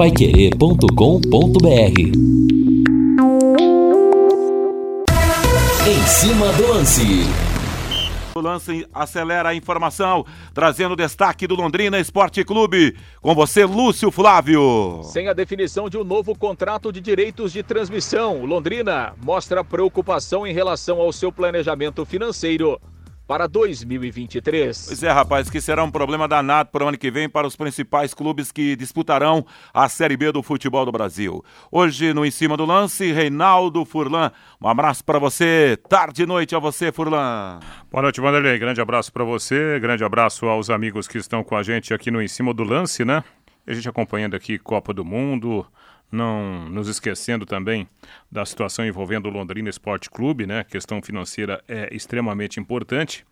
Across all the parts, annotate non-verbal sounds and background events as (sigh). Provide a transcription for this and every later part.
paiquerê.com.br Em cima do lance. O lance acelera a informação, trazendo destaque do Londrina Esporte Clube. Com você, Lúcio Flávio. Sem a definição de um novo contrato de direitos de transmissão, Londrina mostra preocupação em relação ao seu planejamento financeiro para 2023. Pois é, rapaz, que será um problema danado para o ano que vem para os principais clubes que disputarão a Série B do futebol do Brasil. Hoje, no Em Cima do Lance, Reinaldo Furlan. Um abraço para você. Tarde e noite a você, Furlan. Boa noite, Vanderlei. Grande abraço para você. Grande abraço aos amigos que estão com a gente aqui no Em Cima do Lance, né? A gente acompanhando aqui Copa do Mundo, não nos esquecendo também da situação envolvendo o Londrina Esporte Clube, né? A questão financeira é extremamente importante.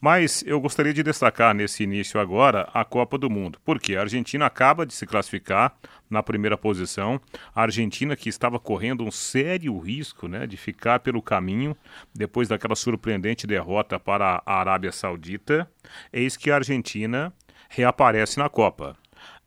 Mas eu gostaria de destacar nesse início agora a Copa do Mundo, porque a Argentina acaba de se classificar na primeira posição. A Argentina que estava correndo um sério risco, né, de ficar pelo caminho depois daquela surpreendente derrota para a Arábia Saudita. Eis que a Argentina reaparece na Copa.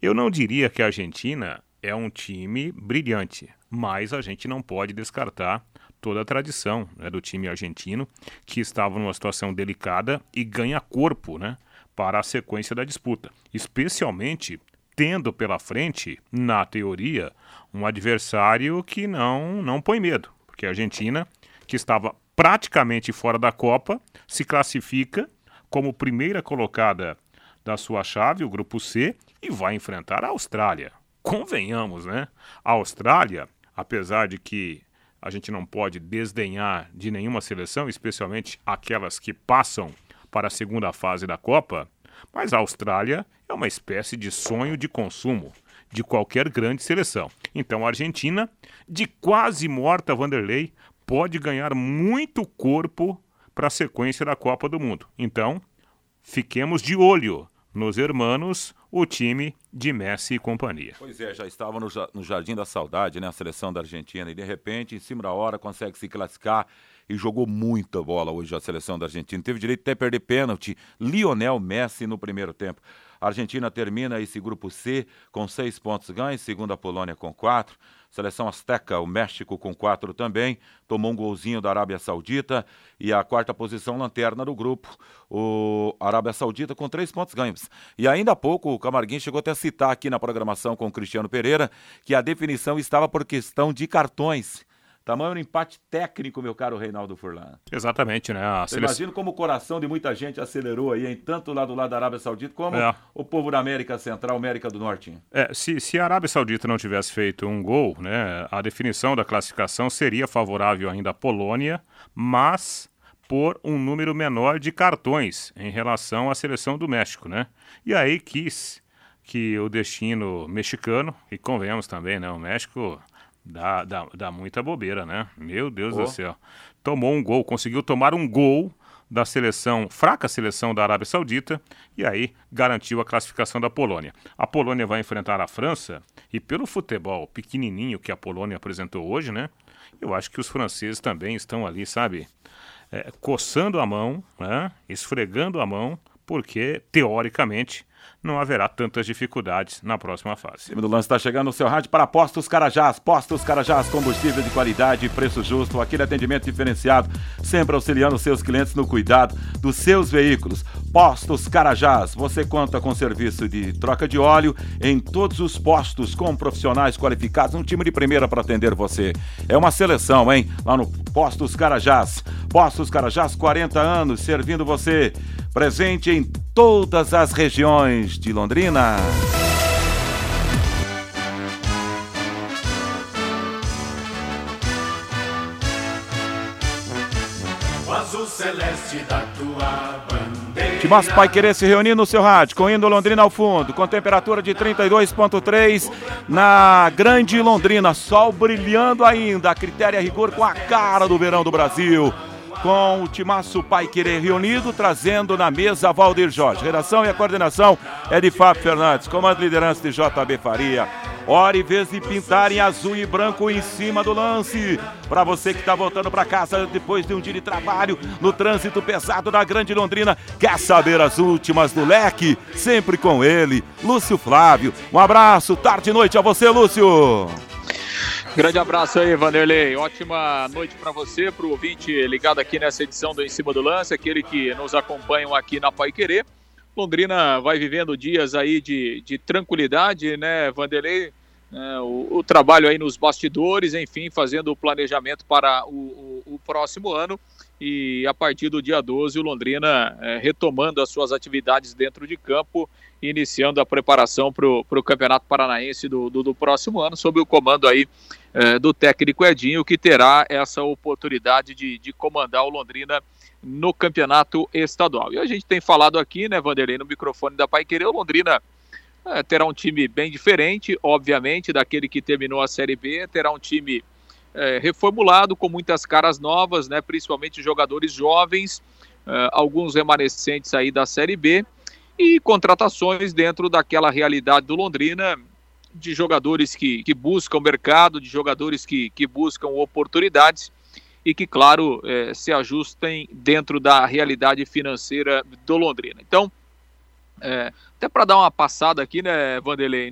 Eu não diria que a Argentina é um time brilhante, mas a gente não pode descartar toda a tradição né, do time argentino, que estava numa situação delicada e ganha corpo né, para a sequência da disputa, especialmente tendo pela frente, na teoria, um adversário que não, não põe medo, porque a Argentina, que estava praticamente fora da Copa, se classifica como primeira colocada da sua chave, o grupo C, e vai enfrentar a Austrália, convenhamos, né? A Austrália, apesar de que a gente não pode desdenhar de nenhuma seleção, especialmente aquelas que passam para a segunda fase da Copa, mas a Austrália é uma espécie de sonho de consumo de qualquer grande seleção. Então a Argentina, de quase morta Vanderlei, pode ganhar muito corpo para a sequência da Copa do Mundo. Então, fiquemos de olho nos hermanos o time de Messi e companhia. Pois é, já estava no, no Jardim da Saudade, né? A seleção da Argentina. E de repente, em cima da hora, consegue se classificar e jogou muita bola hoje a seleção da Argentina. Teve direito até perder pênalti. Lionel Messi no primeiro tempo. A Argentina termina esse grupo C com seis pontos ganhos, segundo a Polônia com quatro. Seleção Azteca, o México com quatro também, tomou um golzinho da Arábia Saudita e a quarta posição, lanterna do grupo, o Arábia Saudita com três pontos ganhos. E ainda há pouco o Camarguinho chegou até a citar aqui na programação com o Cristiano Pereira que a definição estava por questão de cartões. Tamanho um empate técnico, meu caro Reinaldo Furlan. Exatamente, né? A seleção... Imagina como o coração de muita gente acelerou aí, em tanto lá do lado da Arábia Saudita, como é. o povo da América Central, América do Norte. É, se, se a Arábia Saudita não tivesse feito um gol, né, a definição da classificação seria favorável ainda à Polônia, mas por um número menor de cartões em relação à seleção do México, né? E aí quis que o destino mexicano, e convenhamos também, né, o México Dá, dá, dá muita bobeira, né? Meu Deus oh. do céu. Tomou um gol, conseguiu tomar um gol da seleção, fraca seleção da Arábia Saudita, e aí garantiu a classificação da Polônia. A Polônia vai enfrentar a França, e pelo futebol pequenininho que a Polônia apresentou hoje, né? Eu acho que os franceses também estão ali, sabe? É, coçando a mão, né? esfregando a mão, porque, teoricamente, não haverá tantas dificuldades na próxima fase. O time do lance está chegando no seu rádio para Postos Carajás. Postos Carajás, combustível de qualidade e preço justo, aquele atendimento diferenciado, sempre auxiliando seus clientes no cuidado dos seus veículos. Postos Carajás, você conta com serviço de troca de óleo em todos os postos com profissionais qualificados, um time de primeira para atender você. É uma seleção, hein? Lá no Postos Carajás. Postos Carajás, 40 anos servindo você presente em todas as regiões de Londrina. O azul celeste da tua bandeira. Timaço Pai Querer se reunir no seu rádio, com indo Londrina ao fundo, com temperatura de 32,3 na Grande Londrina, sol brilhando ainda, a critério a rigor com a cara do verão do Brasil com o Timaço Pai Querer reunido, trazendo na mesa Valdir Jorge. Redação e a coordenação é de Fábio Fernandes, comando liderança de JB Faria. Hora e vez de pintar em azul e branco em cima do lance. Para você que está voltando para casa depois de um dia de trabalho no trânsito pesado da Grande Londrina, quer saber as últimas do leque? Sempre com ele, Lúcio Flávio. Um abraço, tarde e noite a você, Lúcio. Grande abraço aí, Vanderlei. Ótima noite para você, para o ouvinte ligado aqui nessa edição do Em Cima do Lance, aquele que nos acompanham aqui na Pai Querer. Londrina vai vivendo dias aí de, de tranquilidade, né, Vanderlei? É, o, o, trabalho aí nos bastidores, enfim, fazendo o planejamento para o, o, o próximo ano. E a partir do dia 12, o Londrina é, retomando as suas atividades dentro de campo, iniciando a preparação para o Campeonato Paranaense do, do, do, próximo ano, sob o comando aí é, do técnico Edinho, que terá essa oportunidade de, de comandar o Londrina no campeonato estadual. E a gente tem falado aqui, né, Vanderlei, no microfone da Pai Querer, o Londrina é, terá um time bem diferente, obviamente, daquele que terminou a Série B, terá um time é, reformulado, com muitas caras novas, né, principalmente jogadores jovens, é, alguns remanescentes aí da Série B, e contratações dentro daquela realidade do Londrina, de jogadores que, que buscam mercado, de jogadores que, que buscam oportunidades, e que, claro, é, se ajustem dentro da realidade financeira do Londrina. Então, é, até para dar uma passada aqui, né, Vanderlei,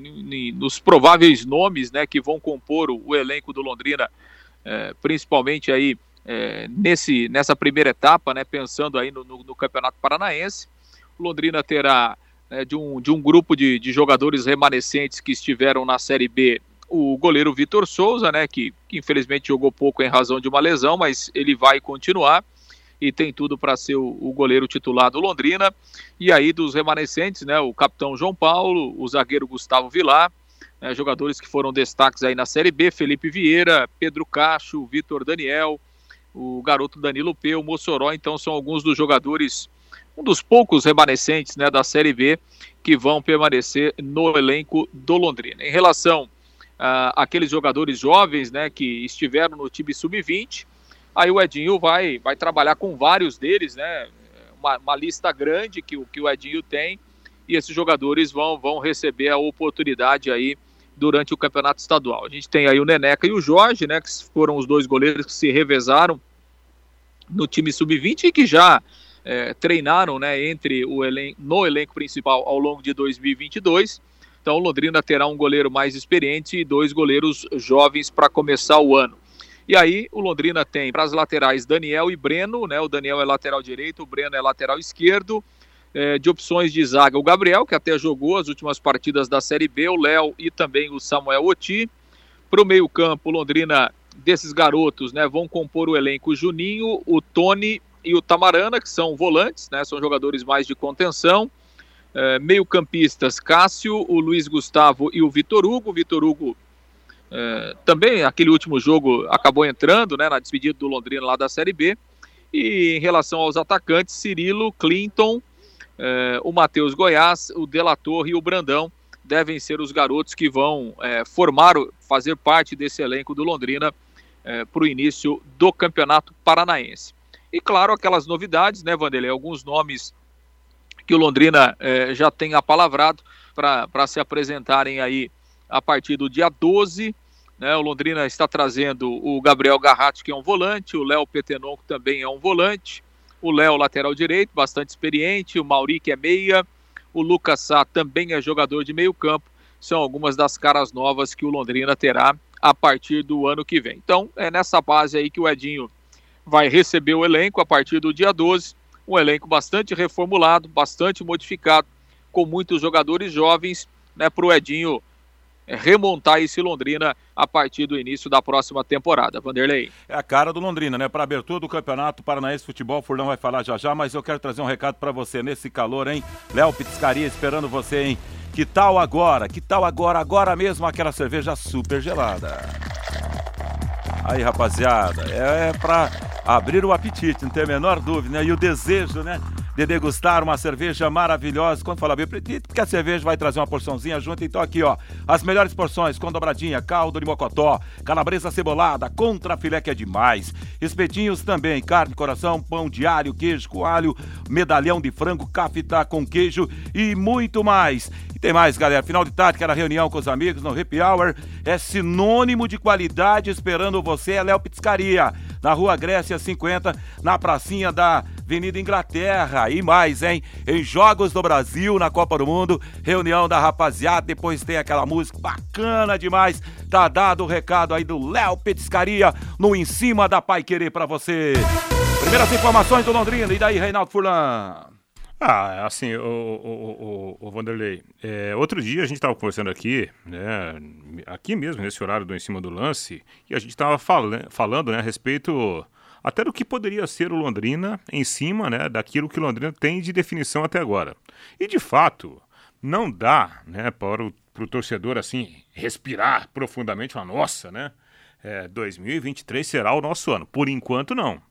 nos prováveis nomes né, que vão compor o, o elenco do Londrina, é, principalmente aí é, nesse, nessa primeira etapa, né, pensando aí no, no, no Campeonato Paranaense. O Londrina terá né, de, um, de um grupo de, de jogadores remanescentes que estiveram na Série B o goleiro Vitor Souza, né, que, que, infelizmente jogou pouco em razão de uma lesão, mas ele vai continuar e tem tudo para ser o, o, goleiro titular do Londrina. E aí dos remanescentes, né, o capitão João Paulo, o zagueiro Gustavo Vilar, né, jogadores que foram destaques aí na Série B, Felipe Vieira, Pedro Cacho, Vitor Daniel, o garoto Danilo P, o Mossoró, então são alguns dos jogadores, um dos poucos remanescentes né, da Série B que vão permanecer no elenco do Londrina. Em relação uh, aqueles jogadores jovens né, que estiveram no time sub-20. Aí o Edinho vai, vai trabalhar com vários deles, né? Uma, uma, lista grande que, que o Edinho tem, e esses jogadores vão, vão receber a oportunidade aí durante o campeonato estadual. A gente tem aí o Neneca e o Jorge, né? Que foram os dois goleiros que se revezaram no time sub-20 e que já é, treinaram né, entre o elen no elenco principal ao longo de 2022. Então, Londrina terá um goleiro mais experiente e dois goleiros jovens para começar o ano. E aí, o Londrina tem para as laterais Daniel e Breno, né? O Daniel é lateral direito, o Breno é lateral esquerdo. É, de opções de zaga, o Gabriel, que até jogou as últimas partidas da Série B, o Léo e também o Samuel Oti. Para o meio-campo, Londrina, desses garotos, né? Vão compor o elenco Juninho, o Tony e o Tamarana, que são volantes, né? São jogadores mais de contenção. É, meio-campistas Cássio, o Luiz Gustavo e o Vitor Hugo. O Vitor Hugo é, também, aquele último jogo, acabou entrando né, na despedida do Londrina lá da Série B. E em relação aos atacantes, Cirilo, Clinton, é, o Matheus Goiás, o Delator e o Brandão devem ser os garotos que vão é, formar, fazer parte desse elenco do Londrina é, para o início do Campeonato Paranaense. E claro, aquelas novidades, né, Vanderlei? Alguns nomes que o Londrina eh, já tem apalavrado para se apresentarem aí a partir do dia 12. Né, o Londrina está trazendo o Gabriel Garratti, que é um volante, o Léo Petenon, que também é um volante, o Léo, lateral direito, bastante experiente, o Mauri, que é meia, o Lucas Sá também é jogador de meio campo. São algumas das caras novas que o Londrina terá a partir do ano que vem. Então, é nessa base aí que o Edinho vai receber o elenco a partir do dia 12 um elenco bastante reformulado, bastante modificado, com muitos jogadores jovens, né, para o Edinho remontar esse Londrina a partir do início da próxima temporada. Vanderlei. É a cara do Londrina, né? Para abertura do Campeonato Paranaense Futebol, Furlão vai falar já já, mas eu quero trazer um recado para você nesse calor, hein? Léo Pitiscaria esperando você, hein? Que tal agora? Que tal agora? Agora mesmo aquela cerveja super gelada. Aí, rapaziada, é, é para abrir o apetite, não tem a menor dúvida, né? E o desejo, né? De degustar uma cerveja maravilhosa. Quando fala bem, acredito que a cerveja vai trazer uma porçãozinha junto. Então, aqui, ó, as melhores porções com dobradinha, caldo de mocotó, calabresa cebolada, contra filé que é demais. Espetinhos também, carne, coração, pão de alho, queijo, coalho, medalhão de frango, cafetá com queijo e muito mais. E tem mais, galera. Final de tarde, aquela reunião com os amigos no Happy Hour é sinônimo de qualidade esperando você. É Léo Pizzaria, na Rua Grécia 50, na pracinha da Avenida Inglaterra. E mais, hein? Em Jogos do Brasil, na Copa do Mundo, reunião da rapaziada. Depois tem aquela música bacana demais. Tá dado o recado aí do Léo Petiscaria no Em Cima da Pai Querer pra você. Primeiras informações do Londrina. E daí, Reinaldo Furlan? Ah, assim, o, o, o, o Vanderlei, é, outro dia a gente estava conversando aqui, né, aqui mesmo, nesse horário do Em Cima do Lance, e a gente estava fal falando né, a respeito até do que poderia ser o Londrina em cima né, daquilo que o Londrina tem de definição até agora. E, de fato, não dá né, para o torcedor assim respirar profundamente, uma nossa, né? É, 2023 será o nosso ano. Por enquanto, não.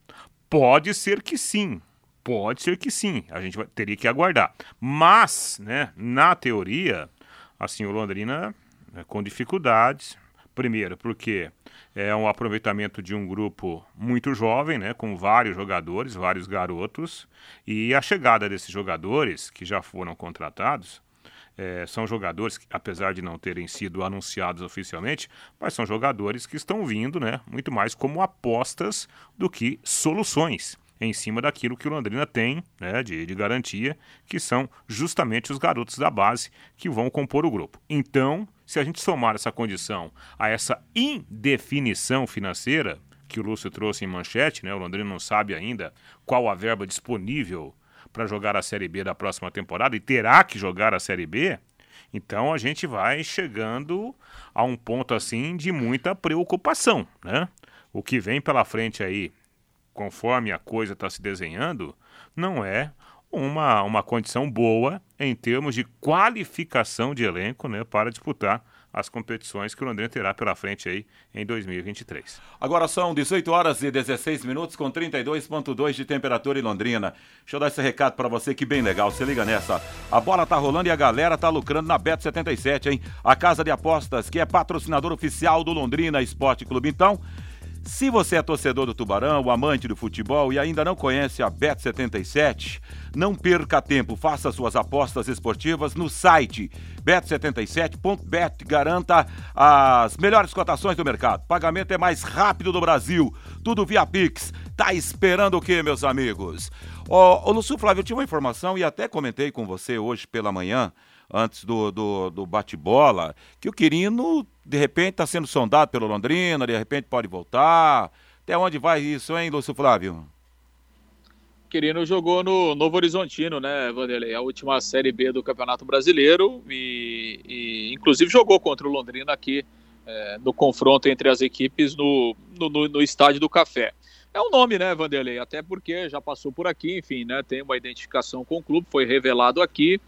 Pode ser que sim. Pode ser que sim. A gente vai, teria que aguardar. Mas, né, na teoria, assim, o Londrina é, com dificuldades. Primeiro, porque é um aproveitamento de um grupo muito jovem, né, com vários jogadores, vários garotos, e a chegada desses jogadores que já foram contratados é, são jogadores que, apesar de não terem sido anunciados oficialmente, mas são jogadores que estão vindo, né, muito mais como apostas do que soluções em cima daquilo que o Londrina tem né, de, de, garantia, que são justamente os garotos da base que vão compor o grupo. Então, se a gente somar essa condição a essa indefinição financeira que o Lúcio trouxe em manchete, né, o Londrina não sabe ainda qual a verba disponível para jogar a Série B da próxima temporada e terá que jogar a Série B, então a gente vai chegando a um ponto assim de muita preocupação, né? O que vem pela frente aí, conforme a coisa está se desenhando, não é uma, uma condição boa em termos de qualificação de elenco né, para disputar as competições que o Londrina terá pela frente aí em 2023. Agora são 18 horas e 16 minutos com 32.2 de temperatura em Londrina. Deixa eu dar esse recado para você que bem legal, se liga nessa. A bola tá rolando e a galera tá lucrando na Bet 77, hein? A casa de apostas que é patrocinador oficial do Londrina Esporte Clube. Então, se você é torcedor do Tubarão, amante do futebol e ainda não conhece a Bet77, não perca tempo, faça suas apostas esportivas no site bet77.bet, garanta as melhores cotações do mercado. Pagamento é mais rápido do Brasil, tudo via Pix. Tá esperando o quê, meus amigos? Ô, ô Lúcio Flávio, eu tinha uma informação e até comentei com você hoje pela manhã antes do, do, do bate-bola, que o Quirino, de repente, está sendo sondado pelo Londrina, de repente pode voltar. Até onde vai isso, hein, Lúcio Flávio? Quirino jogou no Novo Horizontino, né, Vanderlei? A última Série B do Campeonato Brasileiro e, e inclusive jogou contra o Londrina aqui é, no confronto entre as equipes no, no, no, Estádio do Café. É um nome, né, Vanderlei? Até porque já passou por aqui, enfim, né? Tem uma identificação com o clube, foi revelado aqui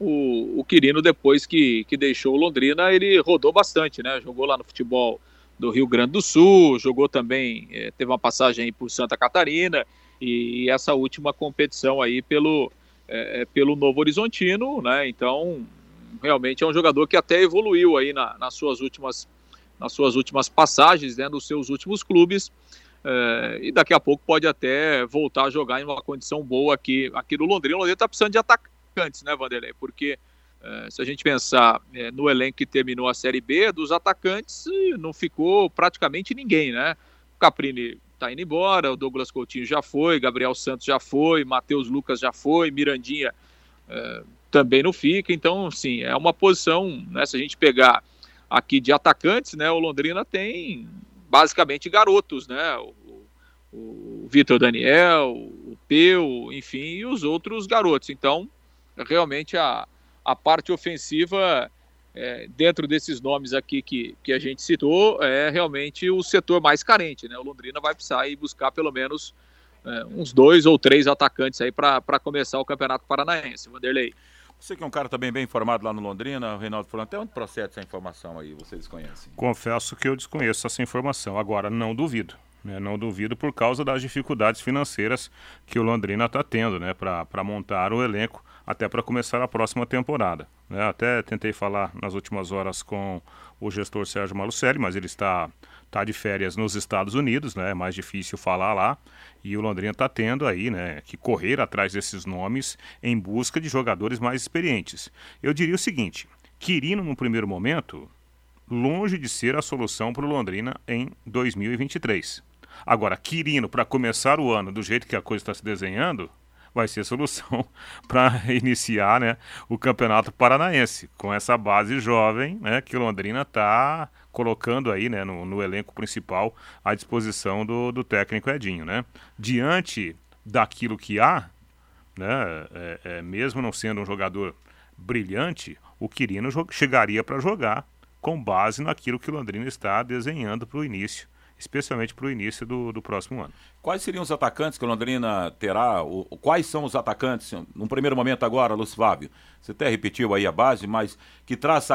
o, o Quirino, depois que, que deixou o Londrina, ele rodou bastante, né? Jogou lá no futebol do Rio Grande do Sul, jogou também, é, teve uma passagem aí por Santa Catarina, e, e essa última competição aí pelo, é, pelo Novo Horizontino, né? Então, realmente é um jogador que até evoluiu aí na, nas suas últimas nas suas últimas passagens, né, nos seus últimos clubes, é, e daqui a pouco pode até voltar a jogar em uma condição boa aqui, aqui no Londrina. O Londrina está precisando de ataque atacantes, né, Vanderlei? Porque é, se a gente pensar é, no elenco que terminou a Série B, dos atacantes não ficou praticamente ninguém, né? O Caprini está indo embora, o Douglas Coutinho já foi, Gabriel Santos já foi, Matheus Lucas já foi, Mirandinha é, também não fica. Então, sim, é uma posição, né, se a gente pegar aqui de atacantes, né, o Londrina tem basicamente garotos, né? O, o Vitor Daniel, o Peu, enfim, e os outros garotos. Então, realmente a, a parte ofensiva, é, dentro desses nomes aqui que, que a gente citou, é realmente o setor mais carente. Né? O Londrina vai precisar ir buscar pelo menos é, uns dois ou três atacantes aí para começar o Campeonato Paranaense, Vanderlei. Você que é um cara também bem informado lá no Londrina, Reinaldo falando, até onde procede essa informação aí, vocês conhecem? Confesso que eu desconheço essa informação, agora não duvido. Né, não duvido por causa das dificuldades financeiras que o Londrina está tendo né, para montar o elenco até para começar a próxima temporada. Né? Até tentei falar nas últimas horas com o gestor Sérgio Malucelli, mas ele está, está de férias nos Estados Unidos, né? é mais difícil falar lá, e o Londrina está tendo aí né, que correr atrás desses nomes em busca de jogadores mais experientes. Eu diria o seguinte, Quirino no primeiro momento, longe de ser a solução para o Londrina em 2023. Agora, Quirino, para começar o ano do jeito que a coisa está se desenhando, vai ser solução (laughs) para iniciar né, o Campeonato Paranaense, com essa base jovem né, que Londrina está colocando aí né, no, no, elenco principal à disposição do, do técnico Edinho. Né? Diante daquilo que há, né, é, é, mesmo não sendo um jogador brilhante, o Quirino chegaria para jogar com base naquilo que Londrina está desenhando para o início especialmente para o início do, do próximo ano. Quais seriam os atacantes que o Londrina terá? O, quais são os atacantes, num primeiro momento agora, Lúcio Fábio? Você até repetiu aí a base, mas que traz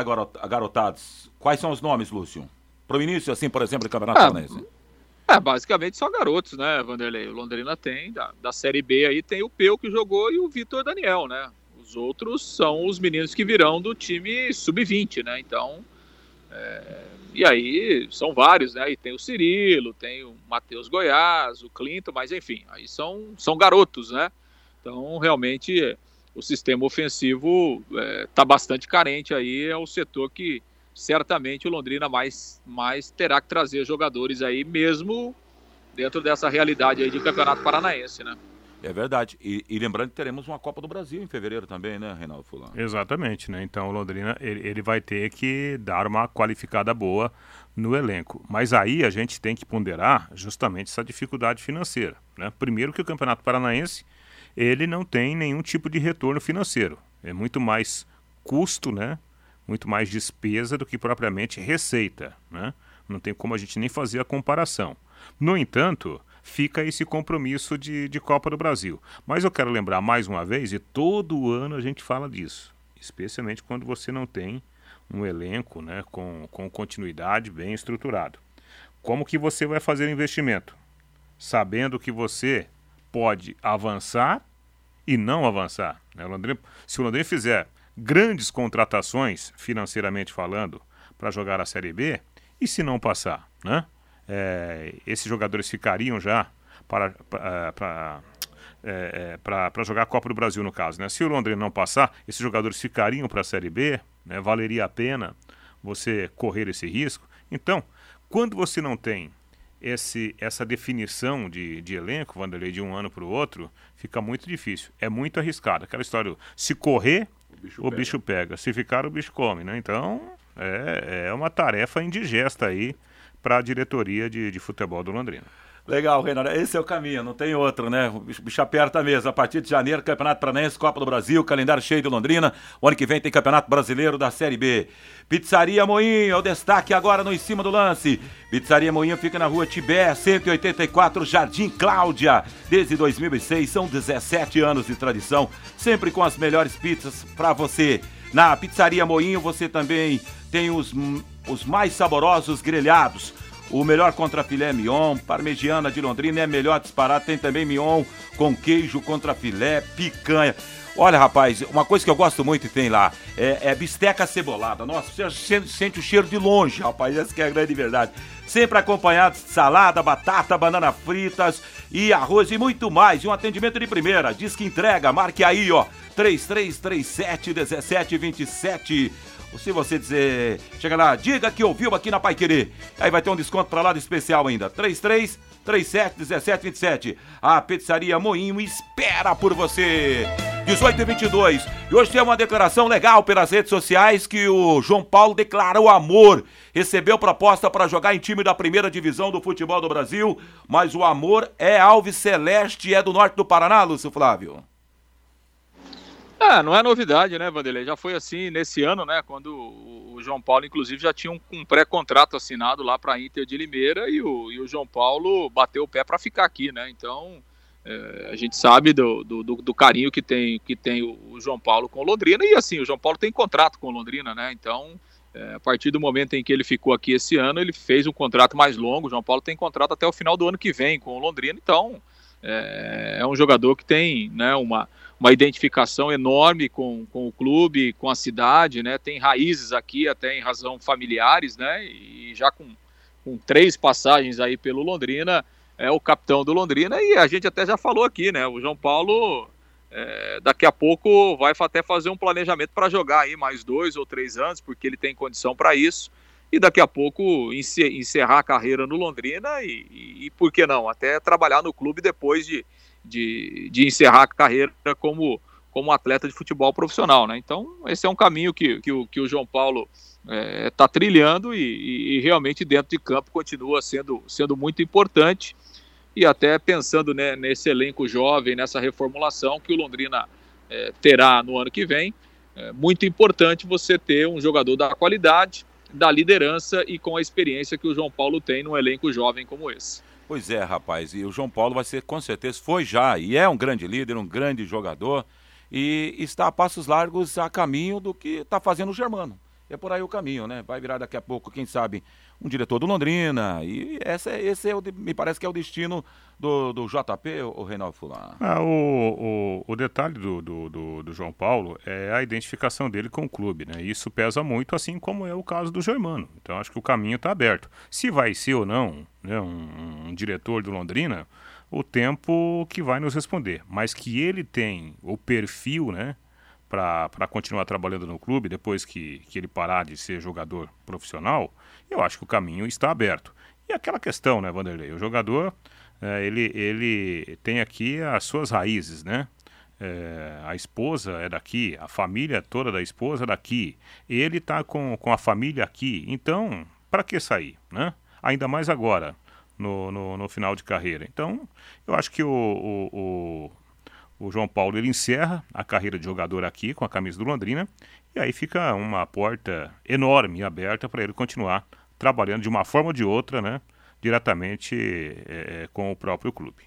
garotados. Quais são os nomes, Lúcio? Para o início, assim, por exemplo, do Campeonato ah, Paranaense. É, basicamente só garotos, né, Vanderlei? O Londrina tem, da, da Série B aí tem o Peu que jogou e o Vitor Daniel, né? Os outros são os meninos que virão do time sub-20, né? Então, é, e aí são vários, né? E tem o Cirilo, tem o Matheus Goiás, o Clinton, mas enfim, aí são, são garotos, né? Então, realmente, o sistema ofensivo está é, tá bastante carente aí, é o setor que certamente o Londrina mais, mais terá que trazer jogadores aí, mesmo dentro dessa realidade aí de Campeonato Paranaense, né? É verdade. E, e, lembrando que teremos uma Copa do Brasil em fevereiro também, né, Reinaldo Fulano? Exatamente, né? Então o Londrina ele, ele vai ter que dar uma qualificada boa no elenco. Mas aí a gente tem que ponderar justamente essa dificuldade financeira. Né? Primeiro que o Campeonato Paranaense ele não tem nenhum tipo de retorno financeiro. É muito mais custo, né? Muito mais despesa do que propriamente receita, né? Não tem como a gente nem fazer a comparação. No entanto, fica esse compromisso de, de Copa do Brasil. Mas eu quero lembrar mais uma vez, e todo ano a gente fala disso, especialmente quando você não tem um elenco né, com, com continuidade bem estruturado. Como que você vai fazer investimento? Sabendo que você pode avançar e não avançar. Né? O Londrina, se o Londrina fizer grandes contratações, financeiramente falando, para jogar a Série B, e se não passar? Né? É, esses jogadores ficariam já para, para, é, para é, jogar a Copa do Brasil, no caso. Né? Se o Londrina não passar, esses jogadores ficariam para a Série B, né? valeria a pena você correr esse risco. Então, quando você não tem esse, essa definição de, de elenco, Vanderlei, de um ano para o outro, fica muito difícil. É muito arriscado. Aquela história, se correr, o bicho, o pega. bicho pega. Se ficar, o bicho come. Né? Então, é, é uma tarefa indigesta aí para a diretoria de, de futebol do Londrina. Legal, Renato. Esse é o caminho, não tem outro, né? O bicho aperta mesmo. A partir de janeiro, Campeonato Paranaense, Copa do Brasil, calendário cheio de Londrina. O ano que vem tem Campeonato Brasileiro da Série B. Pizzaria Moinho é o destaque agora no Em Cima do Lance. Pizzaria Moinho fica na rua Tibé, 184, Jardim Cláudia. Desde 2006, são 17 anos de tradição, sempre com as melhores pizzas para você. Na Pizzaria Moinho você também tem os os mais saborosos grelhados. O melhor contra filé mignon, parmegiana de Londrina é melhor disparado. Tem também mignon com queijo contra filé, picanha. Olha, rapaz, uma coisa que eu gosto muito e tem lá é, é bisteca cebolada. Nossa, você sente o cheiro de longe, rapaz. Essa que é a grande verdade. Sempre acompanhado de salada, batata, banana fritas e arroz e muito mais. E um atendimento de primeira. Diz que entrega. Marque aí, ó. 3337 1727 se você dizer, chega lá, diga que ouviu aqui na Pai Querer. Aí vai ter um desconto para lá de especial ainda. 33 37 17 27. A pizzaria Moinho espera por você. 18 e 22. E hoje tem uma declaração legal pelas redes sociais que o João Paulo declarou amor. Recebeu proposta para jogar em time da primeira divisão do futebol do Brasil, mas o amor é Alves Celeste é do norte do Paraná, Lúcio Flávio. Ah, não é novidade, né, Vanderlei? Já foi assim nesse ano, né? Quando o João Paulo, inclusive, já tinha um, um pré-contrato assinado lá para a Inter de Limeira e o, e o João Paulo bateu o pé para ficar aqui, né? Então, é, a gente sabe do, do, do, carinho que tem, que tem o, João Paulo com Londrina e assim, o João Paulo tem contrato com Londrina, né? Então, é, a partir do momento em que ele ficou aqui esse ano, ele fez um contrato mais longo. O João Paulo tem contrato até o final do ano que vem com Londrina, então é, é um jogador que tem né, uma uma identificação enorme com, com o clube, com a cidade, né? Tem raízes aqui até em razão familiares, né? E já com, com três passagens aí pelo Londrina, é o capitão do Londrina e a gente até já falou aqui, né? O João Paulo é, daqui a pouco vai até fazer um planejamento para jogar aí mais dois ou três anos, porque ele tem condição para isso. E daqui a pouco encerrar a carreira no Londrina e, e, e, por que não, até trabalhar no clube depois de, de, de encerrar a carreira como, como atleta de futebol profissional. Né? Então, esse é um caminho que, que, o, que o João Paulo está é, tá trilhando e, e, realmente dentro de campo continua sendo, sendo muito importante e até pensando né, nesse elenco jovem, nessa reformulação que o Londrina é, terá no ano que vem, é muito importante você ter um jogador da qualidade, da liderança e com a experiência que o João Paulo tem num elenco jovem como esse. Pois é, rapaz, e o João Paulo vai ser, com certeza, foi já, e é um grande líder, um grande jogador, e está a passos largos a caminho do que está fazendo o Germano. É por aí o caminho, né? Vai virar daqui a pouco, quem sabe, um diretor do Londrina. E essa, esse é o, me parece que é o destino do, do JP, o Reinaldo Fulano. Ah, o, o, o detalhe do, do, do, do, João Paulo é a identificação dele com o clube, né? Isso pesa muito, assim como é o caso do Germano. Então acho que o caminho está aberto. Se vai ser ou não né, um, um diretor do Londrina, o tempo que vai nos responder. Mas que ele tem o perfil, né? Para continuar trabalhando no clube depois que, que ele parar de ser jogador profissional, eu acho que o caminho está aberto. E aquela questão, né, Vanderlei? O jogador, é, ele, ele tem aqui as suas raízes, né? É, a esposa é daqui, a família toda da esposa é daqui, ele está com, com a família aqui, então, para que sair, né? Ainda mais agora, no, no, no, final de carreira. Então, eu acho que o, o, o, o João Paulo ele encerra a carreira de jogador aqui com a camisa do Londrina e aí fica uma porta enorme aberta para ele continuar trabalhando de uma forma ou de outra, né? Diretamente é, com o próprio clube.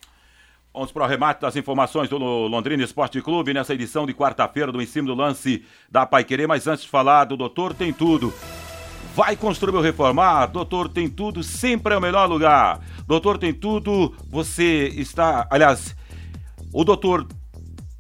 Vamos para o arremate das informações do Londrina Esporte Clube nessa edição de quarta-feira do Em Cima do Lance da Pai Querer. Mas antes de falar do Doutor Tem Tudo, vai construir ou reformar? Doutor Tem Tudo sempre é o melhor lugar. Doutor Tem Tudo, você está. Aliás, o Doutor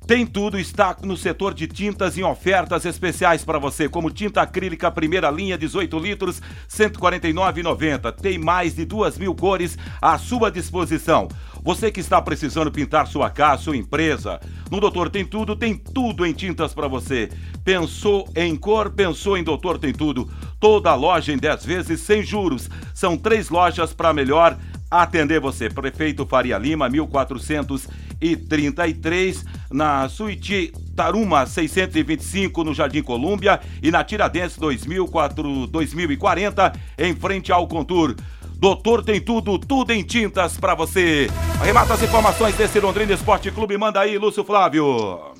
tem tudo, está no setor de tintas em ofertas especiais para você, como tinta acrílica primeira linha, 18 litros, R$ 149,90. Tem mais de duas mil cores à sua disposição. Você que está precisando pintar sua casa, sua empresa, no Doutor Tem Tudo, tem tudo em tintas para você. Pensou em cor, pensou em Doutor Tem Tudo. Toda loja em 10 vezes sem juros. São três lojas para melhor atender você. Prefeito Faria Lima, 1433, na Suíte Taruma 625, no Jardim Colúmbia, e na Tiradentes 2004, 2040, em frente ao Contour. Doutor tem tudo, tudo em tintas para você. Arremata as informações desse Londrina Esporte Clube. Manda aí, Lúcio Flávio.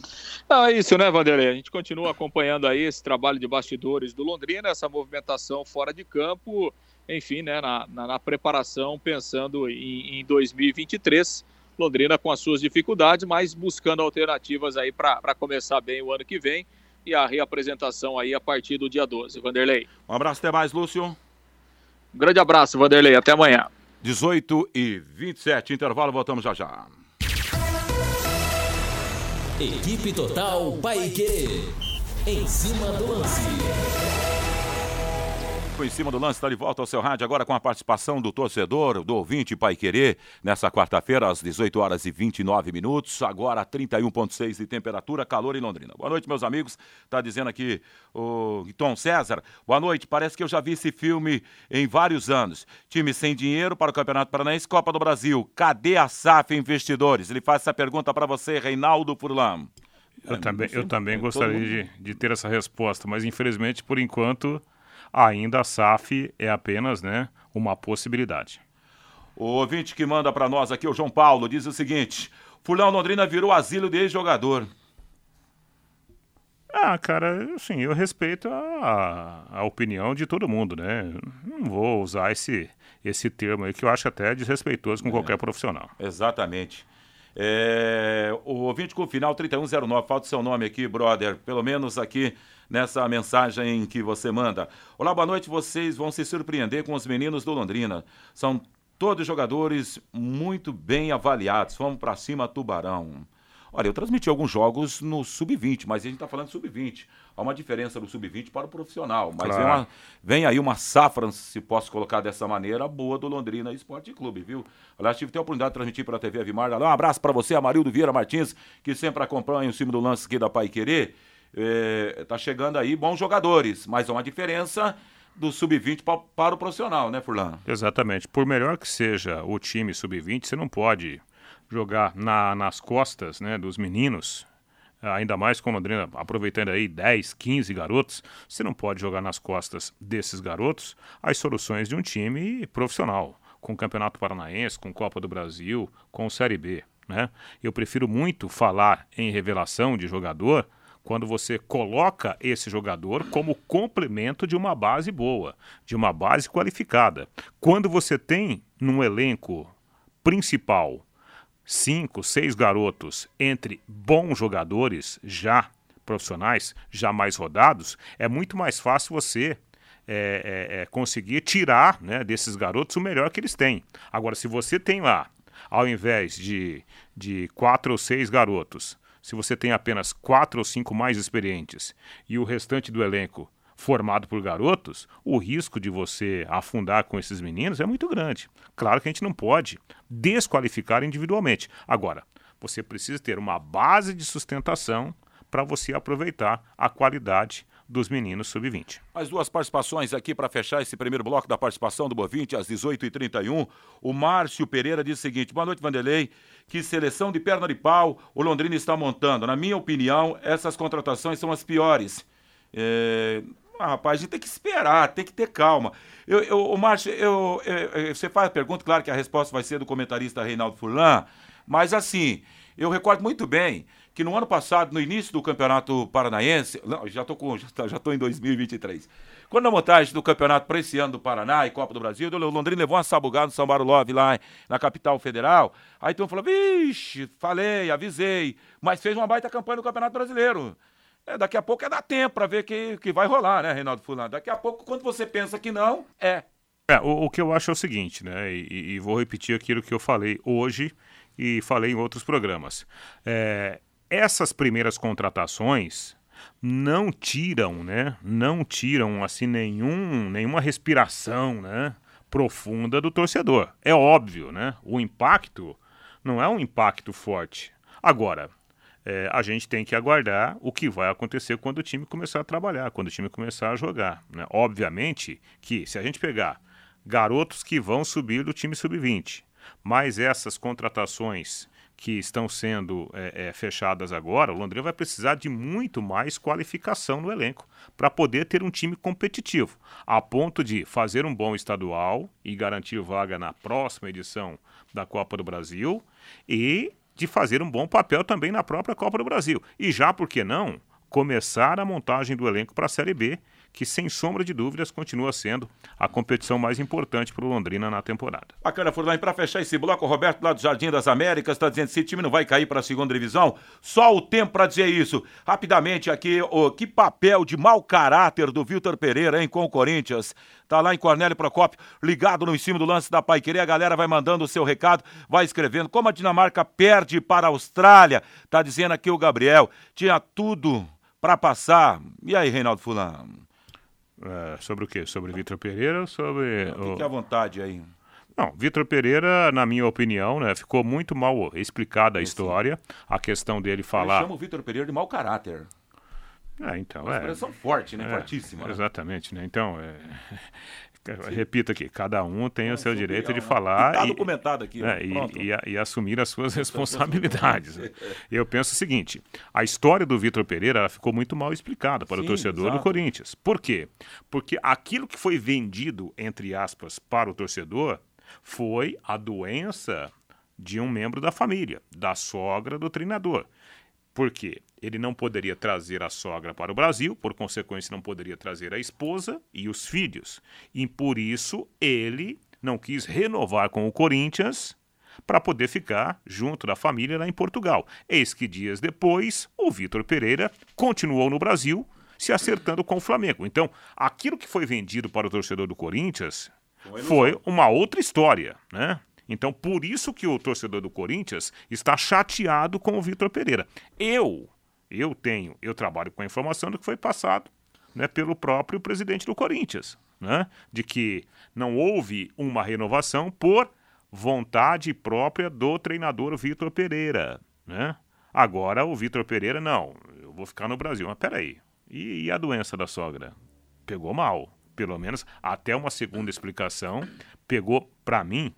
é isso, né, Vanderlei? A gente continua acompanhando aí esse trabalho de bastidores do Londrina, essa movimentação fora de campo enfim, né, na, na, na preparação, pensando em, em 2023. Londrina com as suas dificuldades, mas buscando alternativas aí para começar bem o ano que vem e a reapresentação aí a partir do dia 12. Vanderlei. Um abraço, até mais, Lúcio. Um grande abraço, Vanderlei. Até amanhã. 18 e 27, intervalo, voltamos já já. Equipe Total Paique. Em cima do lance em cima do lance está de volta ao seu rádio agora com a participação do torcedor, do ouvinte Pai Querer, nessa quarta-feira às 18 horas e 29 minutos, agora 31.6 de temperatura, calor em Londrina. Boa noite, meus amigos. Tá dizendo aqui o Tom César. Boa noite. Parece que eu já vi esse filme em vários anos. Time sem dinheiro para o Campeonato Paranaense, Copa do Brasil. Cadê a SAF Investidores? Ele faz essa pergunta para você, Reinaldo Furlan. Eu é, também, eu também gostaria de, de ter essa resposta, mas infelizmente, por enquanto, ainda a SAF é apenas né, uma possibilidade. O ouvinte que manda para nós aqui, o João Paulo, diz o seguinte: Fulão Londrina virou asilo de ex-jogador. Ah, cara, assim, eu respeito a, a opinião de todo mundo, né? Não vou usar esse, esse termo aí que eu acho até desrespeitoso com é, qualquer profissional. Exatamente. É, o ouvinte com o final 3109, falta o seu nome aqui, brother, pelo menos aqui nessa mensagem que você manda. Olá, boa noite. Vocês vão se surpreender com os meninos do Londrina. São todos jogadores muito bem avaliados. Vamos para cima, Tubarão. Olha, eu transmiti alguns jogos no sub-20, mas a gente está falando sub-20. Há uma diferença do sub-20 para o profissional. Mas claro. vem, uma, vem, aí uma safra, se posso colocar dessa maneira, boa do Londrina Esporte Clube, viu? Aliás, tive a oportunidade de transmitir pela TV Avimar. Um abraço para você, Amarildo Vieira Martins, que sempre acompanha o cima do lance aqui da Pai Querer. É, tá chegando aí bons jogadores, mas há uma diferença do sub-20 para o profissional, né, Furlan? Exatamente. Por melhor que seja o time sub-20, você não pode jogar na, nas costas né, dos meninos, ainda mais com Londrina aproveitando aí 10, 15 garotos, você não pode jogar nas costas desses garotos as soluções de um time profissional, com o Campeonato Paranaense, com Copa do Brasil, com Série B. Né? Eu prefiro muito falar em revelação de jogador quando você coloca esse jogador como complemento de uma base boa, de uma base qualificada. Quando você tem num elenco principal cinco, seis garotos entre bons jogadores já profissionais, já mais rodados, é muito mais fácil você é, é, é, conseguir tirar né, desses garotos o melhor que eles têm. Agora, se você tem lá, ao invés de, de quatro ou seis garotos, se você tem apenas quatro ou cinco mais experientes e o restante do elenco formado por garotos, o risco de você afundar com esses meninos é muito grande. Claro que a gente não pode desqualificar individualmente. Agora, você precisa ter uma base de sustentação para você aproveitar a qualidade dos meninos sub-20. Mais duas participações aqui para fechar esse primeiro bloco da participação do 20 às 18h31. O Márcio Pereira diz o seguinte: boa noite, Vanderlei. Que seleção de perna de pau o Londrina está montando. Na minha opinião, essas contratações são as piores. É... Ah, rapaz, a gente tem que esperar, tem que ter calma. Eu, eu, o Márcio, eu, eu, você faz a pergunta, claro que a resposta vai ser do comentarista Reinaldo Furlan, mas assim, eu recordo muito bem que no ano passado, no início do Campeonato Paranaense, não, já estou com, (laughs) já, já tô em 2023. Quando a montagem do campeonato para esse ano do Paraná e Copa do Brasil, o Londrina levou uma sabugada no São Love lá na capital federal. Aí então falou: vixe, falei, avisei, mas fez uma baita campanha no Campeonato Brasileiro. É, daqui a pouco é dar tempo para ver que, que vai rolar, né, Reinaldo Fulano? Daqui a pouco, quando você pensa que não, é. É, o, o que eu acho é o seguinte, né? E, e, vou repetir aquilo que eu falei hoje e falei em outros programas. É, essas primeiras contratações não tiram, né? Não tiram assim nenhum, nenhuma respiração, né? Profunda do torcedor. É óbvio, né? O impacto não é um impacto forte. Agora, é, a gente tem que aguardar o que vai acontecer quando o time começar a trabalhar, quando o time começar a jogar. Né? Obviamente que se a gente pegar garotos que vão subir do time sub-20, mais essas contratações que estão sendo é, é, fechadas agora, o Londrina vai precisar de muito mais qualificação no elenco para poder ter um time competitivo, a ponto de fazer um bom estadual e garantir vaga na próxima edição da Copa do Brasil e de fazer um bom papel também na própria Copa do Brasil. E já, por que não, começar a montagem do elenco para a Série B que sem sombra de dúvidas continua sendo a competição mais importante para o Londrina na temporada. Bacana, Furlan. Para fechar esse bloco, o Roberto lá do Jardim das Américas está dizendo que esse time não vai cair para a segunda divisão. Só o tempo para dizer isso. Rapidamente aqui, oh, que papel de mau caráter do Vitor Pereira, hein, com o Corinthians. Tá lá em Cornélio Procópio, ligado no em cima do lance da Pai. A galera vai mandando o seu recado, vai escrevendo. Como a Dinamarca perde para a Austrália, tá dizendo aqui o Gabriel. Tinha tudo para passar. E aí, Reinaldo Fulano? É, sobre o quê? Sobre Vitor Pereira ou sobre. Não, fique à vontade aí. Não, Vitor Pereira, na minha opinião, né, ficou muito mal explicada a história. A questão dele falar. Chama o Vitor Pereira de mau caráter. É, então, Uma é. expressão forte, né? É, Fortíssima. Né? Exatamente, né? Então, é... repito aqui, cada um tem o seu direito de né? falar. Está documentado aqui. É, e, e, e, assumir as suas (laughs) responsabilidades. (laughs) Eu penso o seguinte: a história do Vitor Pereira ficou muito mal explicada para Sim, o torcedor exato. do Corinthians. Por quê? Porque aquilo que foi vendido, entre aspas, para o torcedor foi a doença de um membro da família, da sogra do treinador. Por quê? Ele não poderia trazer a sogra para o Brasil, por consequência, não poderia trazer a esposa e os filhos. E por isso ele não quis renovar com o Corinthians para poder ficar junto da família lá em Portugal. Eis que dias depois, o Vitor Pereira continuou no Brasil, se acertando com o Flamengo. Então, aquilo que foi vendido para o torcedor do Corinthians foi uma outra história, né? Então, por isso que o torcedor do Corinthians está chateado com o Vitor Pereira. Eu, eu tenho, eu trabalho com a informação do que foi passado né, pelo próprio presidente do Corinthians, né, de que não houve uma renovação por vontade própria do treinador Vitor Pereira. Né? Agora o Vitor Pereira, não, eu vou ficar no Brasil. Mas peraí, e, e a doença da sogra? Pegou mal, pelo menos até uma segunda explicação, pegou, para mim,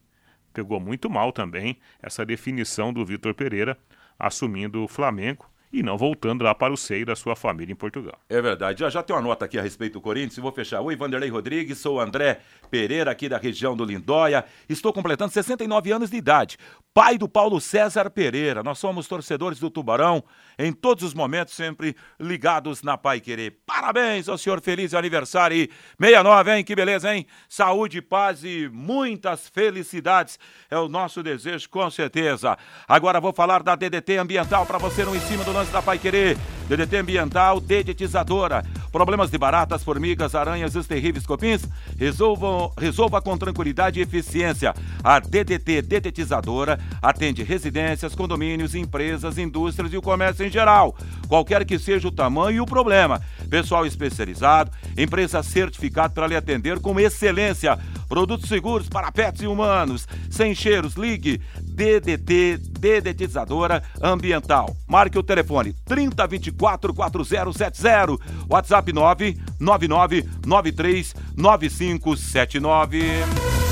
pegou muito mal também essa definição do Vitor Pereira assumindo o Flamengo e não voltando lá para o seio da sua família em Portugal. É verdade. Já, já tem uma nota aqui a respeito do Corinthians e vou fechar. Oi, Vanderlei Rodrigues, sou André Pereira, aqui da região do Lindóia. Estou completando 69 anos de idade. Pai do Paulo César Pereira. Nós somos torcedores do Tubarão, em todos os momentos, sempre ligados na Pai Querer. Parabéns ao senhor, feliz aniversário. 69, hein? Que beleza, hein? Saúde, paz e muitas felicidades. É o nosso desejo, com certeza. Agora vou falar da DDT Ambiental para você no em cima do lance da Pai Querer. DDT Ambiental, dedetizadora. Problemas de baratas, formigas, aranhas e os terríveis copins? Resolvam, resolva com tranquilidade e eficiência. A DDT Dedetizadora atende residências, condomínios, empresas, indústrias e o comércio em geral. Qualquer que seja o tamanho e o problema. Pessoal especializado, empresa certificada para lhe atender com excelência. Produtos seguros para pets e humanos. Sem cheiros, ligue DDT Dedetizadora Ambiental. Marque o telefone 3024 4070. WhatsApp 999 93 9579.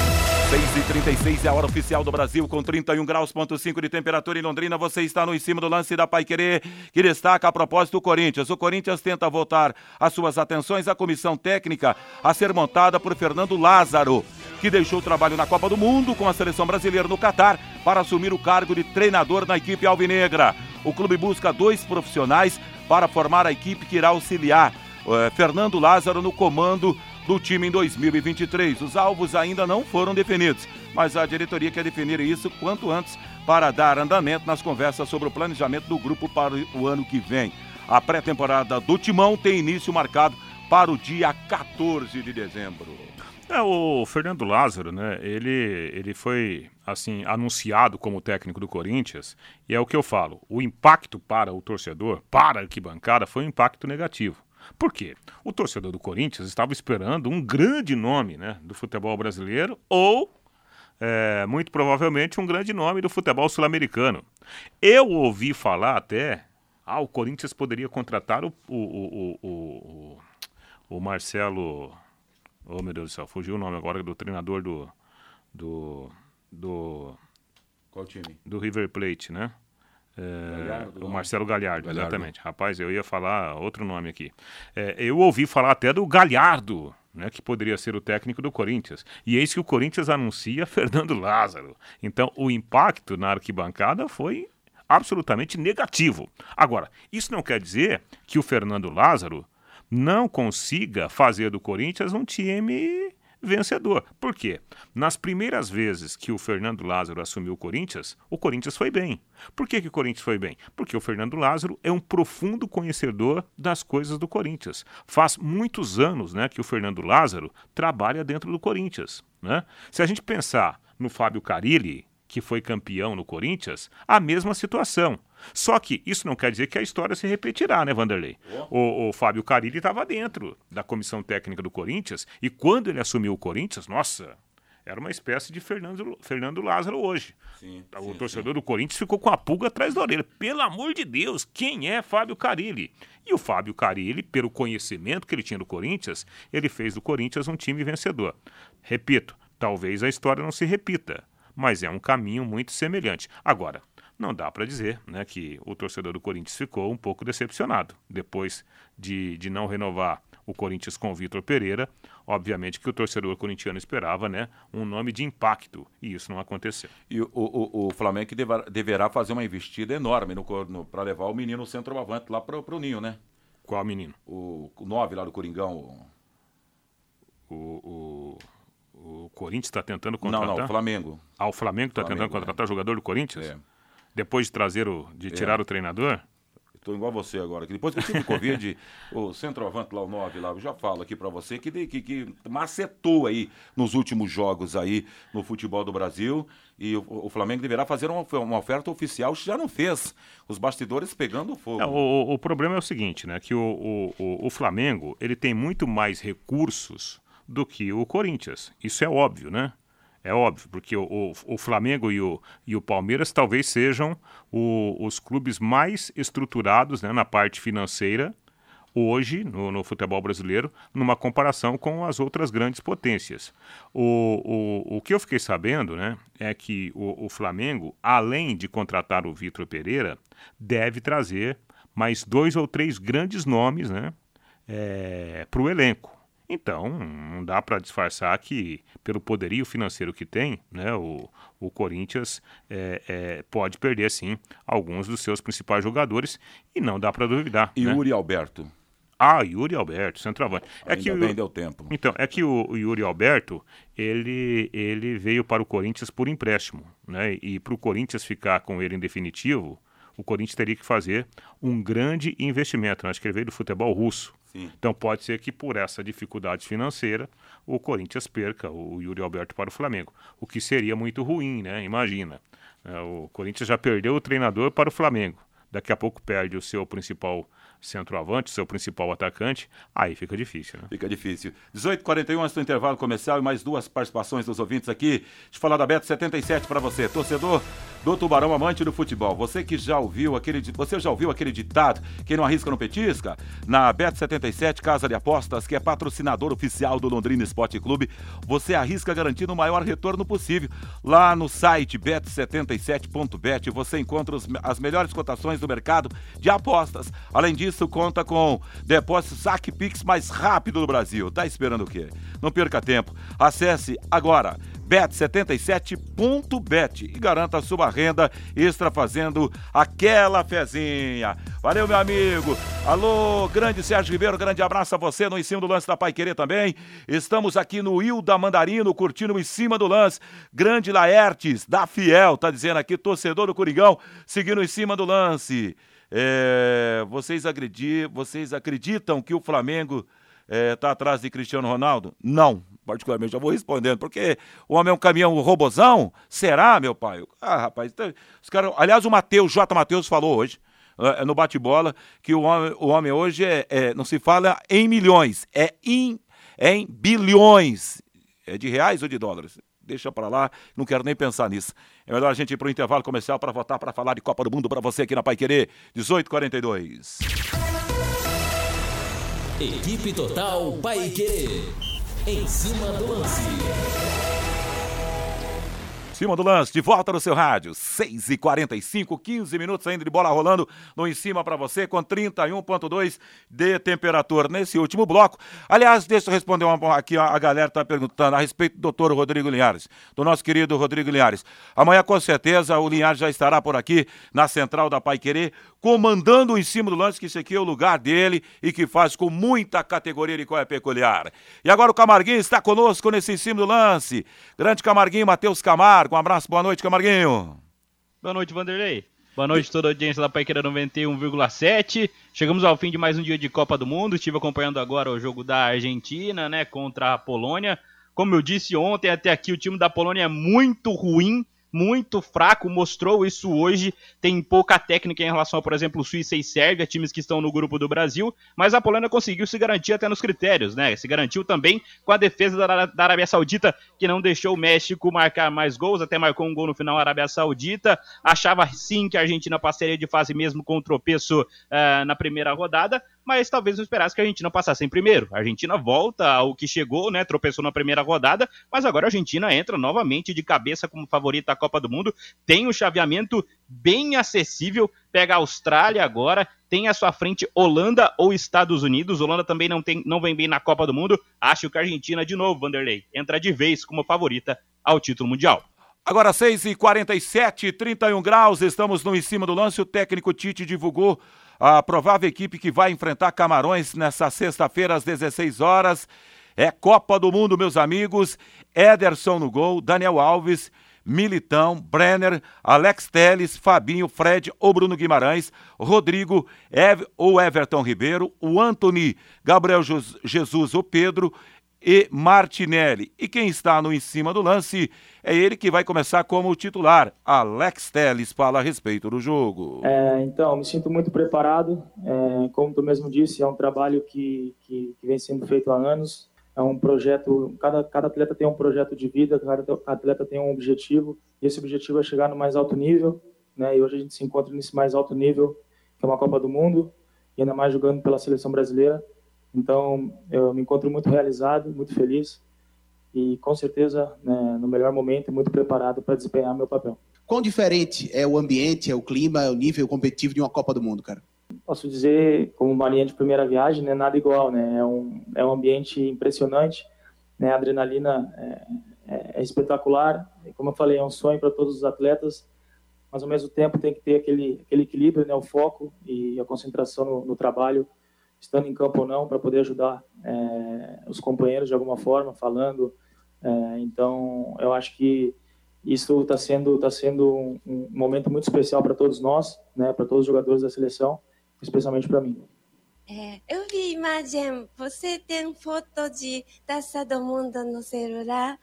6 e 36 é a hora oficial do Brasil, com 31 graus, ponto 5 de temperatura em Londrina. Você está no em cima do lance da Pai Querer, que destaca a propósito do Corinthians. O Corinthians tenta voltar as suas atenções à comissão técnica a ser montada por Fernando Lázaro, que deixou o trabalho na Copa do Mundo com a seleção brasileira no Catar para assumir o cargo de treinador na equipe alvinegra. O clube busca dois profissionais para formar a equipe que irá auxiliar eh, Fernando Lázaro no comando do time em 2023. Os alvos ainda não foram definidos, mas a diretoria quer definir isso quanto antes para dar andamento nas conversas sobre o planejamento do grupo para o ano que vem. A pré-temporada do Timão tem início marcado para o dia 14 de dezembro. É, o Fernando Lázaro, né? Ele, ele foi assim anunciado como técnico do Corinthians e é o que eu falo. O impacto para o torcedor, para a arquibancada, foi um impacto negativo. Por quê? O torcedor do Corinthians estava esperando um grande nome né, do futebol brasileiro ou, é, muito provavelmente, um grande nome do futebol sul-americano. Eu ouvi falar até, ah, o Corinthians poderia contratar o, o, o, o, o Marcelo. Oh, meu Deus do céu, fugiu o nome agora do treinador do. do. do. Qual time? Do River Plate, né? É, o Marcelo Galhardo, Galhardo, exatamente. Rapaz, eu ia falar outro nome aqui. É, eu ouvi falar até do Galhardo, né, que poderia ser o técnico do Corinthians. E eis que o Corinthians anuncia (laughs) Fernando Lázaro. Então, o impacto na arquibancada foi absolutamente negativo. Agora, isso não quer dizer que o Fernando Lázaro não consiga fazer do Corinthians um time vencedor. Por quê? Nas primeiras vezes que o Fernando Lázaro assumiu o Corinthians, o Corinthians foi bem. Por que, que o Corinthians foi bem? Porque o Fernando Lázaro é um profundo conhecedor das coisas do Corinthians. Faz muitos anos né, que o Fernando Lázaro trabalha dentro do Corinthians. Né? Se a gente pensar no Fábio Carilli, que foi campeão no Corinthians, a mesma situação. Só que isso não quer dizer que a história se repetirá, né, Vanderlei? O, o Fábio Carilli estava dentro da comissão técnica do Corinthians e quando ele assumiu o Corinthians, nossa, era uma espécie de Fernando, Fernando Lázaro hoje. Sim, o sim, torcedor sim. do Corinthians ficou com a pulga atrás da orelha. Pelo amor de Deus, quem é Fábio Carilli? E o Fábio Carilli, pelo conhecimento que ele tinha do Corinthians, ele fez do Corinthians um time vencedor. Repito, talvez a história não se repita mas é um caminho muito semelhante. Agora, não dá para dizer né, que o torcedor do Corinthians ficou um pouco decepcionado depois de, de não renovar o Corinthians com o Vitor Pereira. Obviamente que o torcedor corintiano esperava né, um nome de impacto e isso não aconteceu. E o, o, o Flamengo deva, deverá fazer uma investida enorme no, no para levar o menino centroavante lá para o Ninho, né? Qual menino? O 9 lá do Coringão. O, o, o Corinthians está tentando contratar? Não, não, o Flamengo. Ah, o Flamengo está tentando contratar é. jogador do Corinthians? É. Depois de trazer o, de tirar é. o treinador? Tô igual você agora. Que depois que eu tive Covid, (laughs) o centroavante lá, o 9 lá, eu já falo aqui para você que, que, que macetou aí nos últimos jogos aí no futebol do Brasil. E o, o Flamengo deverá fazer uma, uma, oferta oficial, já não fez. Os bastidores pegando fogo. É, o, o, problema é o seguinte, né? Que o, o, o Flamengo ele tem muito mais recursos do que o Corinthians. Isso é óbvio, né? É óbvio, porque o, o, o, Flamengo e o, e o Palmeiras talvez sejam o, os clubes mais estruturados né, na parte financeira hoje no, no, futebol brasileiro, numa comparação com as outras grandes potências. O, o, o que eu fiquei sabendo né, é que o, o Flamengo, além de contratar o Vitor Pereira, deve trazer mais dois ou três grandes nomes né, é, para o elenco. Então, não dá para disfarçar que, pelo poderio financeiro que tem, né, o, o Corinthians é, é, pode perder, sim, alguns dos seus principais jogadores e não dá para duvidar. E né? Yuri Alberto? Ah, Yuri Alberto, centroavante. É Ainda que bem o, deu tempo. Então, é que o, o Yuri Alberto, ele, ele veio para o Corinthians por empréstimo, né? E para o Corinthians ficar com ele em definitivo, o Corinthians teria que fazer um grande investimento. Acho que ele veio do futebol russo. Sim. Então pode ser que por essa dificuldade financeira o Corinthians perca o Yuri Alberto para o Flamengo, o que seria muito ruim, né? Imagina. É, o Corinthians já perdeu o treinador para o Flamengo. Daqui a pouco perde o seu principal centroavante, seu principal atacante, aí fica difícil, né? Fica difícil. 18h41 antes do intervalo comercial e mais duas participações dos ouvintes aqui. Eu falar da Beto 77 para você, torcedor do Tubarão amante do futebol. Você que já ouviu aquele você já ouviu aquele ditado, quem não arrisca não petisca? Na Bet77, casa de apostas, que é patrocinador oficial do Londrina Esporte Clube, você arrisca garantindo o maior retorno possível. Lá no site bet77.bet você encontra os, as melhores cotações do mercado de apostas. Além disso, conta com depósito saque Pix mais rápido do Brasil. Tá esperando o quê? Não perca tempo. Acesse agora bet77.bet e garanta a sua renda extra fazendo aquela fezinha. Valeu, meu amigo. Alô, grande Sérgio Ribeiro, grande abraço a você no Em Cima do Lance da Pai Querer também. Estamos aqui no Hilda Mandarino, curtindo Em Cima do Lance. Grande Laertes, da Fiel, tá dizendo aqui, torcedor do Coringão, seguindo Em Cima do Lance. É, vocês, vocês acreditam que o Flamengo está é, atrás de Cristiano Ronaldo? Não, particularmente, já vou respondendo, porque o homem é um caminhão um robozão? Será, meu pai? Ah, rapaz, então, os cara, aliás, o Matheus, J. Matheus falou hoje, uh, no bate-bola, que o homem, o homem hoje é, é, não se fala em milhões, é é em bilhões. É de reais ou de dólares? Deixa para lá, não quero nem pensar nisso. É melhor a gente ir para o intervalo comercial para votar, para falar de Copa do Mundo para você aqui na Pai Querer, 1842. Equipe Total Paique. Em cima do lance. Cima do lance, de volta no seu rádio. 6 e 45 15 minutos ainda de bola rolando no em cima para você, com 31,2 de temperatura nesse último bloco. Aliás, deixa eu responder uma, aqui, a, galera está perguntando a respeito do doutor Rodrigo Linhares, do nosso querido Rodrigo Linhares. Amanhã, com certeza, o Linhares já estará por aqui na central da Pai Querer, comandando em cima do lance, que esse aqui é o lugar dele e que faz com muita categoria de qual é peculiar. E agora o Camarguinho está conosco nesse em cima do lance. Grande Camarguinho, Matheus Camargo. Um abraço, boa noite, Camarguinho. Boa noite, Vanderlei. Boa noite toda a audiência da Paiqueira 91,7. Chegamos ao fim de mais um dia de Copa do Mundo. Estive acompanhando agora o jogo da Argentina, né, contra a Polônia. Como eu disse ontem, até aqui o time da Polônia é muito ruim muito fraco, mostrou isso hoje. Tem pouca técnica em relação a, por exemplo, Suíça e Sérvia, times que estão no grupo do Brasil, mas a Polônia conseguiu se garantir até nos critérios, né? Se garantiu também com a defesa da, da Arábia Saudita, que não deixou o México marcar mais gols, até marcou um gol no final a Arábia Saudita. Achava sim que a Argentina passaria de fase mesmo com o tropeço uh, na primeira rodada, mas talvez não esperasse que a Argentina passasse em primeiro. A Argentina volta ao que chegou, né? Tropeçou na primeira rodada, mas agora a Argentina entra novamente de cabeça como favorita à Copa do Mundo. Tem um chaveamento bem acessível. Pega a Austrália agora, tem à sua frente Holanda ou Estados Unidos. Holanda também não, tem, não vem bem na Copa do Mundo. Acho que a Argentina, de novo, Vanderlei, entra de vez como favorita ao título mundial. Agora 6h47, 31 graus, estamos no em cima do lance. O técnico Tite divulgou a provável equipe que vai enfrentar Camarões nessa sexta-feira às 16 horas é Copa do Mundo, meus amigos. Ederson no gol, Daniel Alves, Militão, Brenner, Alex Teles, Fabinho, Fred ou Bruno Guimarães, Rodrigo, ou Everton Ribeiro, o Anthony, Gabriel Jesus ou Pedro e Martinelli. E quem está no em cima do lance é ele que vai começar como titular. Alex Teles fala a respeito do jogo. É, então, me sinto muito preparado. É, como tu mesmo disse, é um trabalho que, que, que, vem sendo feito há anos. É um projeto, cada, cada atleta tem um projeto de vida, cada atleta tem um objetivo, e esse objetivo é chegar no mais alto nível. Né? E hoje a gente se encontra nesse mais alto nível, que é uma Copa do Mundo, e ainda mais jogando pela seleção brasileira. Então, eu me encontro muito realizado, muito feliz e com certeza né, no melhor momento muito preparado para desempenhar meu papel. Quão diferente é o ambiente, é o clima, é o nível competitivo de uma Copa do Mundo, cara? Posso dizer, como uma linha de primeira viagem, né, nada igual, né? É um, é um ambiente impressionante, né? A adrenalina é, é, é espetacular, e como eu falei, é um sonho para todos os atletas, mas ao mesmo tempo tem que ter aquele, aquele equilíbrio, né? O foco e a concentração no, no trabalho estando em campo ou não, para poder ajudar é, os companheiros de alguma forma, falando. É, então, eu acho que isso está sendo, tá sendo um, um, momento muito especial para todos nós, né, para todos os jogadores da seleção, especialmente para mim. É, eu vi imagem, você tem foto de taça do mundo no celular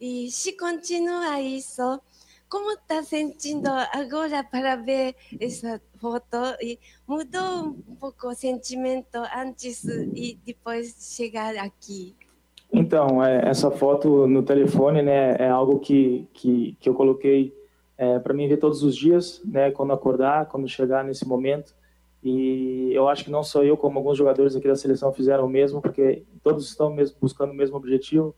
e se continua isso, como está sentindo agora para ver essa foto? E mudou um pouco o sentimento antes e depois de chegar aqui? Então, é, essa foto no telefone, né, é algo que, que, que eu coloquei é, para mim ver todos os dias, né, quando acordar, quando chegar nesse momento. E eu acho que não só eu, como alguns jogadores aqui da seleção fizeram o mesmo, porque todos estão mesmo buscando o mesmo objetivo,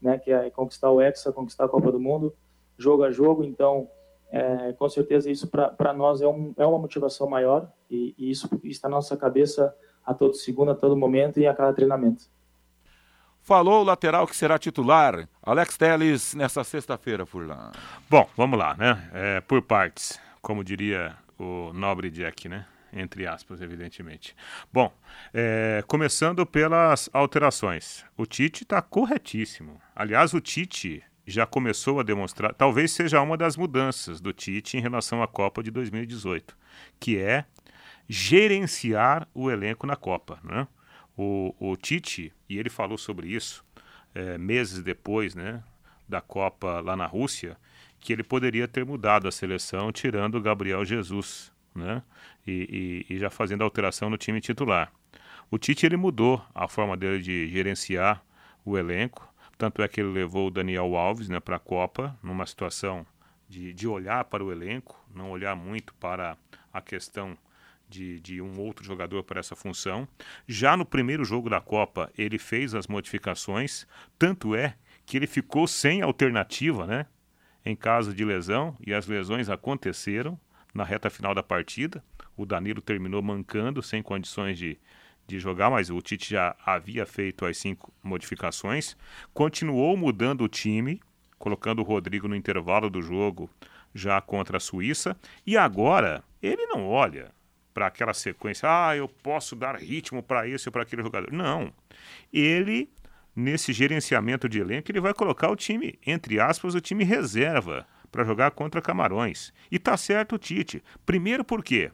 né, que é conquistar o Hexa, conquistar a Copa do Mundo jogo a jogo, então é, com certeza isso para nós é, um, é uma motivação maior e, e, isso está na nossa cabeça a todo segundo, a todo momento e a cada treinamento. Falou o lateral que será titular, Alex Teles, nessa sexta-feira, Furlan. Bom, vamos lá, né? É, por partes, como diria o nobre Jack, né? Entre aspas, evidentemente. Bom, é, começando pelas alterações. O Tite está corretíssimo. Aliás, o Tite já começou a demonstrar, talvez seja uma das mudanças do Tite em relação à Copa de 2018, que é gerenciar o elenco na Copa. Né? O, o Tite, e ele falou sobre isso é, meses depois né, da Copa lá na Rússia, que ele poderia ter mudado a seleção tirando o Gabriel Jesus né, e, e, e já fazendo alteração no time titular. O Tite ele mudou a forma dele de gerenciar o elenco tanto é que ele levou o Daniel Alves né, para a Copa, numa situação de, de olhar para o elenco, não olhar muito para a questão de, de, um outro jogador para essa função. Já no primeiro jogo da Copa, ele fez as modificações, tanto é que ele ficou sem alternativa, né? Em caso de lesão, e as lesões aconteceram na reta final da partida. O Danilo terminou mancando, sem condições de, de jogar, mas o Tite já havia feito as cinco modificações. Continuou mudando o time, colocando o Rodrigo no intervalo do jogo já contra a Suíça. E agora ele não olha para aquela sequência, ah, eu posso dar ritmo para esse ou para aquele jogador. Não. Ele, nesse gerenciamento de elenco, ele vai colocar o time, entre aspas, o time reserva para jogar contra Camarões. E tá certo o Tite. Primeiro por quê?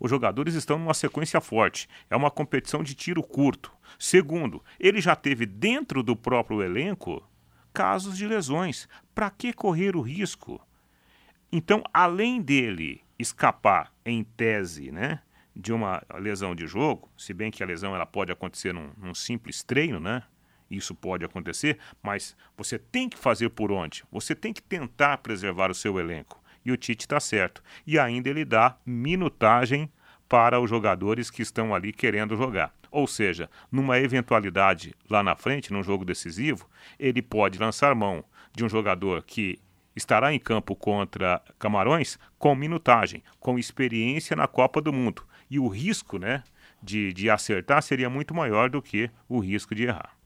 Os jogadores estão numa sequência forte. É uma competição de tiro curto. Segundo, ele já teve dentro do próprio elenco casos de lesões. Para que correr o risco? Então, além dele escapar em tese, né, de uma lesão de jogo, se bem que a lesão ela pode acontecer num, num simples treino, né? Isso pode acontecer, mas você tem que fazer por onde? Você tem que tentar preservar o seu elenco e o Tite está certo. E ainda ele dá minutagem para os jogadores que estão ali querendo jogar. Ou seja, numa eventualidade lá na frente, num jogo decisivo, ele pode lançar mão de um jogador que estará em campo contra Camarões com minutagem, com experiência na Copa do Mundo. E o risco né, de, de acertar seria muito maior do que o risco de errar.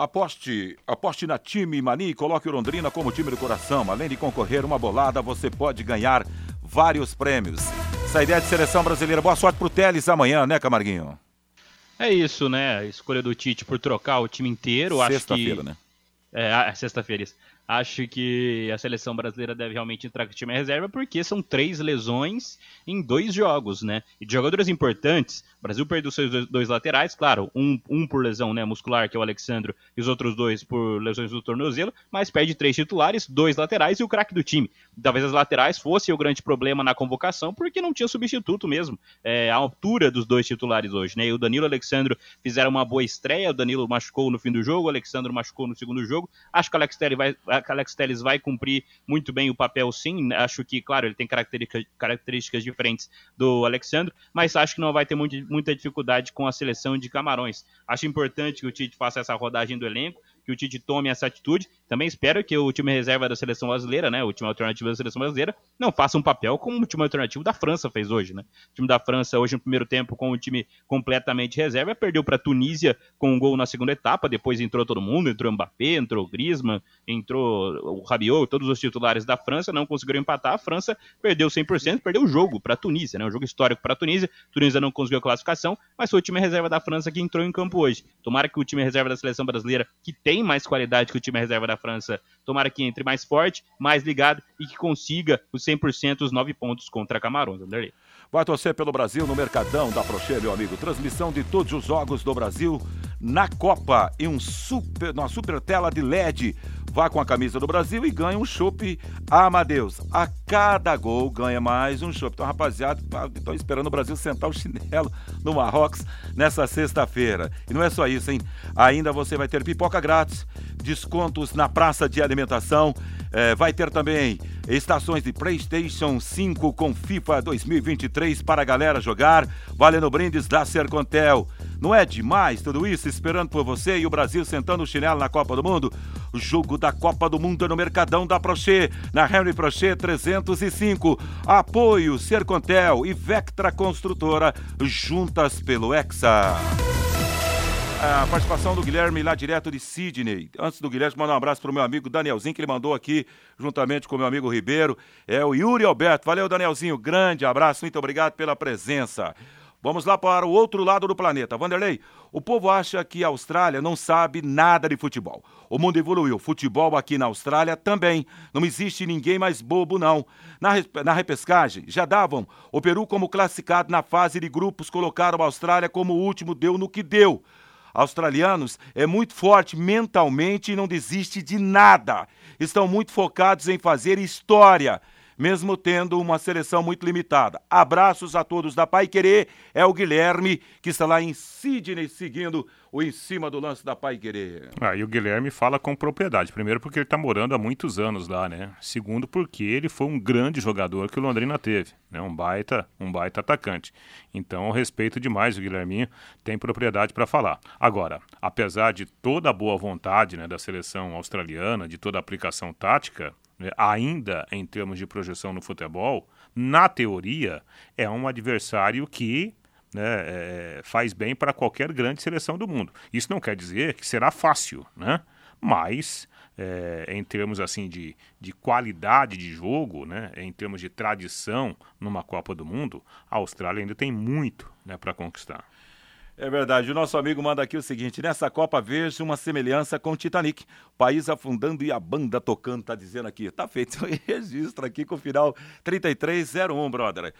Aposte, aposte na time Mani e coloque o Londrina como time do coração. Além de concorrer uma bolada, você pode ganhar vários prêmios. Essa ideia de seleção brasileira. Boa sorte pro Teles amanhã, né, Camarguinho? É isso, né? A escolha do Tite por trocar o time inteiro. Acho que né? É, sexta-feira. Acho que a seleção brasileira deve realmente entrar com o time reserva, porque são três lesões em dois jogos, né? E de jogadores importantes, o Brasil perdeu seus dois laterais, claro, um, um por lesão né, muscular, que é o Alexandro, e os outros dois por lesões do tornozelo, mas perde três titulares, dois laterais e o craque do time. Talvez as laterais fossem o grande problema na convocação, porque não tinha substituto mesmo. É, a altura dos dois titulares hoje, né? E o Danilo e o Alexandro fizeram uma boa estreia, o Danilo machucou no fim do jogo, o Alexandro machucou no segundo jogo. Acho que o Alex Telles vai Alex Telles vai cumprir muito bem o papel, sim. Acho que, claro, ele tem características, características diferentes do Alexandre, mas acho que não vai ter muito, muita dificuldade com a seleção de Camarões. Acho importante que o Tite faça essa rodagem do elenco que o Tite tome essa atitude. Também espero que o time reserva da seleção brasileira, né, o time alternativo da seleção brasileira, não faça um papel como o time alternativo da França fez hoje, né? O time da França hoje no primeiro tempo com o time completamente reserva, perdeu para Tunísia com um gol na segunda etapa, depois entrou todo mundo, entrou Mbappé, entrou Griezmann, entrou o Rabiot, todos os titulares da França não conseguiram empatar. A França perdeu 100%, perdeu o jogo para Tunísia, né? Um jogo histórico para Tunísia. Tunísia não conseguiu a classificação, mas foi o time reserva da França que entrou em campo hoje. Tomara que o time reserva da seleção brasileira, que tem mais qualidade que o time reserva da França. Tomara que entre mais forte, mais ligado e que consiga os 100% os 9 pontos contra Camarões, Anderlei. Vai torcer pelo Brasil no Mercadão da Prochê, meu amigo. Transmissão de todos os jogos do Brasil na Copa e um super, uma super tela de LED Vá com a camisa do Brasil e ganhe um chopp Amadeus. A cada gol ganha mais um chopp. Então, rapaziada, estou esperando o Brasil sentar o chinelo no Marrocos nessa sexta-feira. E não é só isso, hein? Ainda você vai ter pipoca grátis, descontos na praça de alimentação. É, vai ter também estações de PlayStation 5 com FIFA 2023 para a galera jogar, valendo brindes da Sercontel. Não é demais tudo isso esperando por você e o Brasil sentando o chinelo na Copa do Mundo? O jogo da Copa do Mundo é no Mercadão da Prochê, na Henry Prochê 305. Apoio Sercontel e Vectra Construtora, juntas pelo Hexa a participação do Guilherme lá direto de Sydney. Antes do Guilherme, mandar um abraço para o meu amigo Danielzinho, que ele mandou aqui, juntamente com o meu amigo Ribeiro. É o Yuri Alberto. Valeu, Danielzinho. Grande abraço, muito obrigado pela presença. Vamos lá para o outro lado do planeta. Vanderlei, o povo acha que a Austrália não sabe nada de futebol. O mundo evoluiu. Futebol aqui na Austrália também. Não existe ninguém mais bobo, não. Na, na repescagem, já davam o Peru como classificado na fase de grupos, colocaram a Austrália como o último, deu no que deu australianos é muito forte mentalmente e não desiste de nada. Estão muito focados em fazer história, mesmo tendo uma seleção muito limitada. Abraços a todos da Pai Querer. É o Guilherme, que está lá em Sydney, seguindo o em cima do lance da Pai Querer. Ah, e o Guilherme fala com propriedade. Primeiro, porque ele está morando há muitos anos lá, né? Segundo, porque ele foi um grande jogador que o Londrina teve, né? Um baita, um baita atacante. Então, respeito demais o Guilherminho, tem propriedade para falar. Agora, apesar de toda a boa vontade né, da seleção australiana, de toda a aplicação tática, ainda em termos de projeção no futebol, na teoria, é um adversário que né, é, faz bem para qualquer grande seleção do mundo. Isso não quer dizer que será fácil, né? mas é, em termos assim de, de qualidade de jogo, né, em termos de tradição numa Copa do Mundo, a Austrália ainda tem muito né, para conquistar. É verdade. O nosso amigo manda aqui o seguinte: nessa Copa vejo uma semelhança com o Titanic. País afundando e a banda tocando, tá dizendo aqui. Tá feito (laughs) o registro aqui com o final 3301, brother.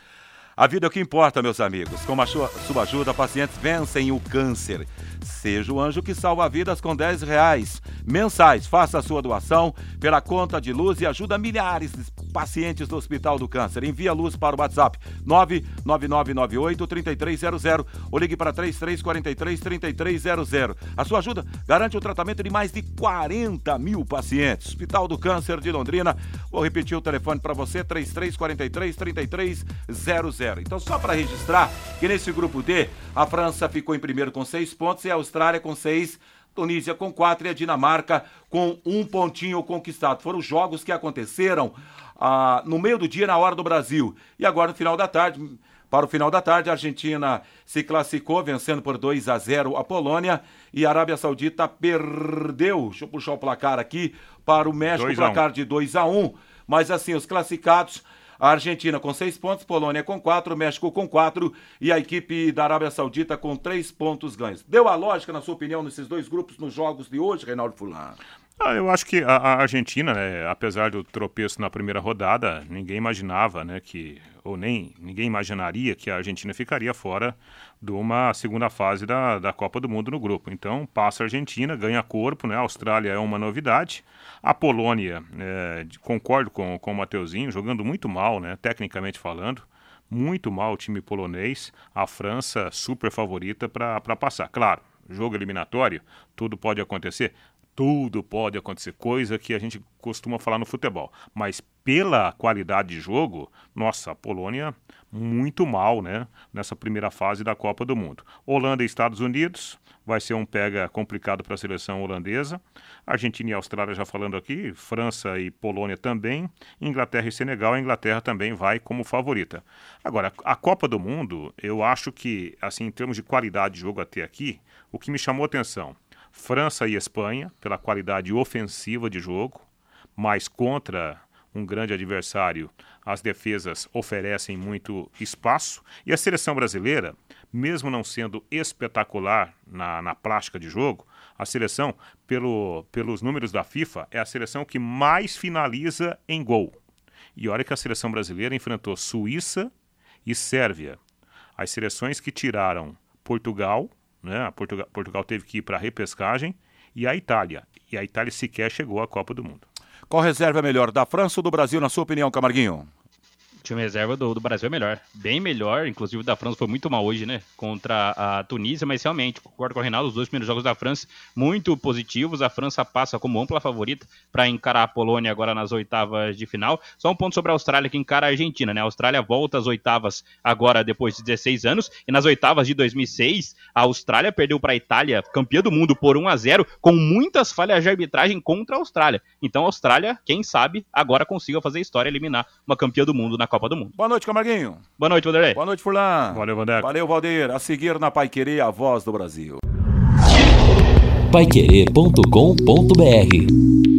A vida é o que importa, meus amigos. Com a sua ajuda, pacientes vencem o câncer. Seja o anjo que salva vidas com 10 reais mensais. Faça a sua doação pela conta de luz e ajuda milhares de pacientes do Hospital do Câncer. Envie a luz para o WhatsApp 99998-3300 ou ligue para 3343-3300. A sua ajuda garante o tratamento de mais de 40 mil pacientes. Hospital do Câncer de Londrina. Vou repetir o telefone para você: 3343-3300. Então, só para registrar que nesse grupo D, a França ficou em primeiro com seis pontos e a Austrália com seis. Tunísia com quatro e a Dinamarca com um pontinho conquistado. Foram jogos que aconteceram ah, no meio do dia, na hora do Brasil. E agora, no final da tarde, para o final da tarde, a Argentina se classificou, vencendo por 2 a 0 a Polônia. E a Arábia Saudita perdeu, deixa eu puxar o placar aqui, para o México, placar de 2 a 1 Mas assim, os classificados a Argentina com seis pontos, Polônia com quatro, México com quatro e a equipe da Arábia Saudita com três pontos ganhos. Deu a lógica, na sua opinião, nesses dois grupos nos jogos de hoje, Reinaldo Fulano? Ah, eu acho que a, a Argentina, né, apesar do tropeço na primeira rodada, ninguém imaginava, né, que ou nem ninguém imaginaria que a Argentina ficaria fora de uma segunda fase da, da Copa do Mundo no grupo. Então passa a Argentina, ganha corpo, né? A Austrália é uma novidade. A Polônia, é, concordo com, com o Mateuzinho, jogando muito mal, né? Tecnicamente falando muito mal o time polonês, a França super favorita para passar. Claro, jogo eliminatório, tudo pode acontecer, tudo pode acontecer, coisa que a gente costuma falar no futebol. Mas pela qualidade de jogo, nossa, a Polônia muito mal, né, nessa primeira fase da Copa do Mundo. Holanda e Estados Unidos vai ser um pega complicado para a seleção holandesa. Argentina e Austrália já falando aqui, França e Polônia também, Inglaterra e Senegal, a Inglaterra também vai como favorita. Agora, a Copa do Mundo, eu acho que, assim, em termos de qualidade de jogo até aqui, o que me chamou atenção, França e Espanha, pela qualidade ofensiva de jogo, mas contra um grande adversário, as defesas oferecem muito espaço. E a seleção brasileira, mesmo não sendo espetacular na, na plástica de jogo, a seleção, pelo, pelos números da FIFA, é a seleção que mais finaliza em gol. E olha que a seleção brasileira enfrentou Suíça e Sérvia. As seleções que tiraram Portugal, né? Portugal, Portugal teve que ir para a repescagem, e a Itália. E a Itália sequer chegou à Copa do Mundo. Qual reserva é melhor, da França ou do Brasil, na sua opinião, Camarguinho? Time reserva do, do, Brasil é melhor. Bem melhor, inclusive da França foi muito mal hoje, né? Contra a Tunísia, mas realmente, concordo com o Reinaldo, os dois primeiros jogos da França muito positivos. A França passa como ampla favorita para encarar a Polônia agora nas oitavas de final. Só um ponto sobre a Austrália que encara a Argentina, né? A Austrália volta às oitavas agora depois de 16 anos e nas oitavas de 2006 a Austrália perdeu para a Itália, campeã do mundo, por 1 a 0 com muitas falhas de arbitragem contra a Austrália. Então a Austrália, quem sabe, agora consiga fazer história eliminar uma campeã do mundo na Copa do Mundo. Boa noite, Camarguinho. Boa noite, Vanderlei. Boa noite, Furlan. Valeu, Vandeco. Valeu, Valdeir. A seguir na Pai Querer, a voz do Brasil. Paiquerê.com.br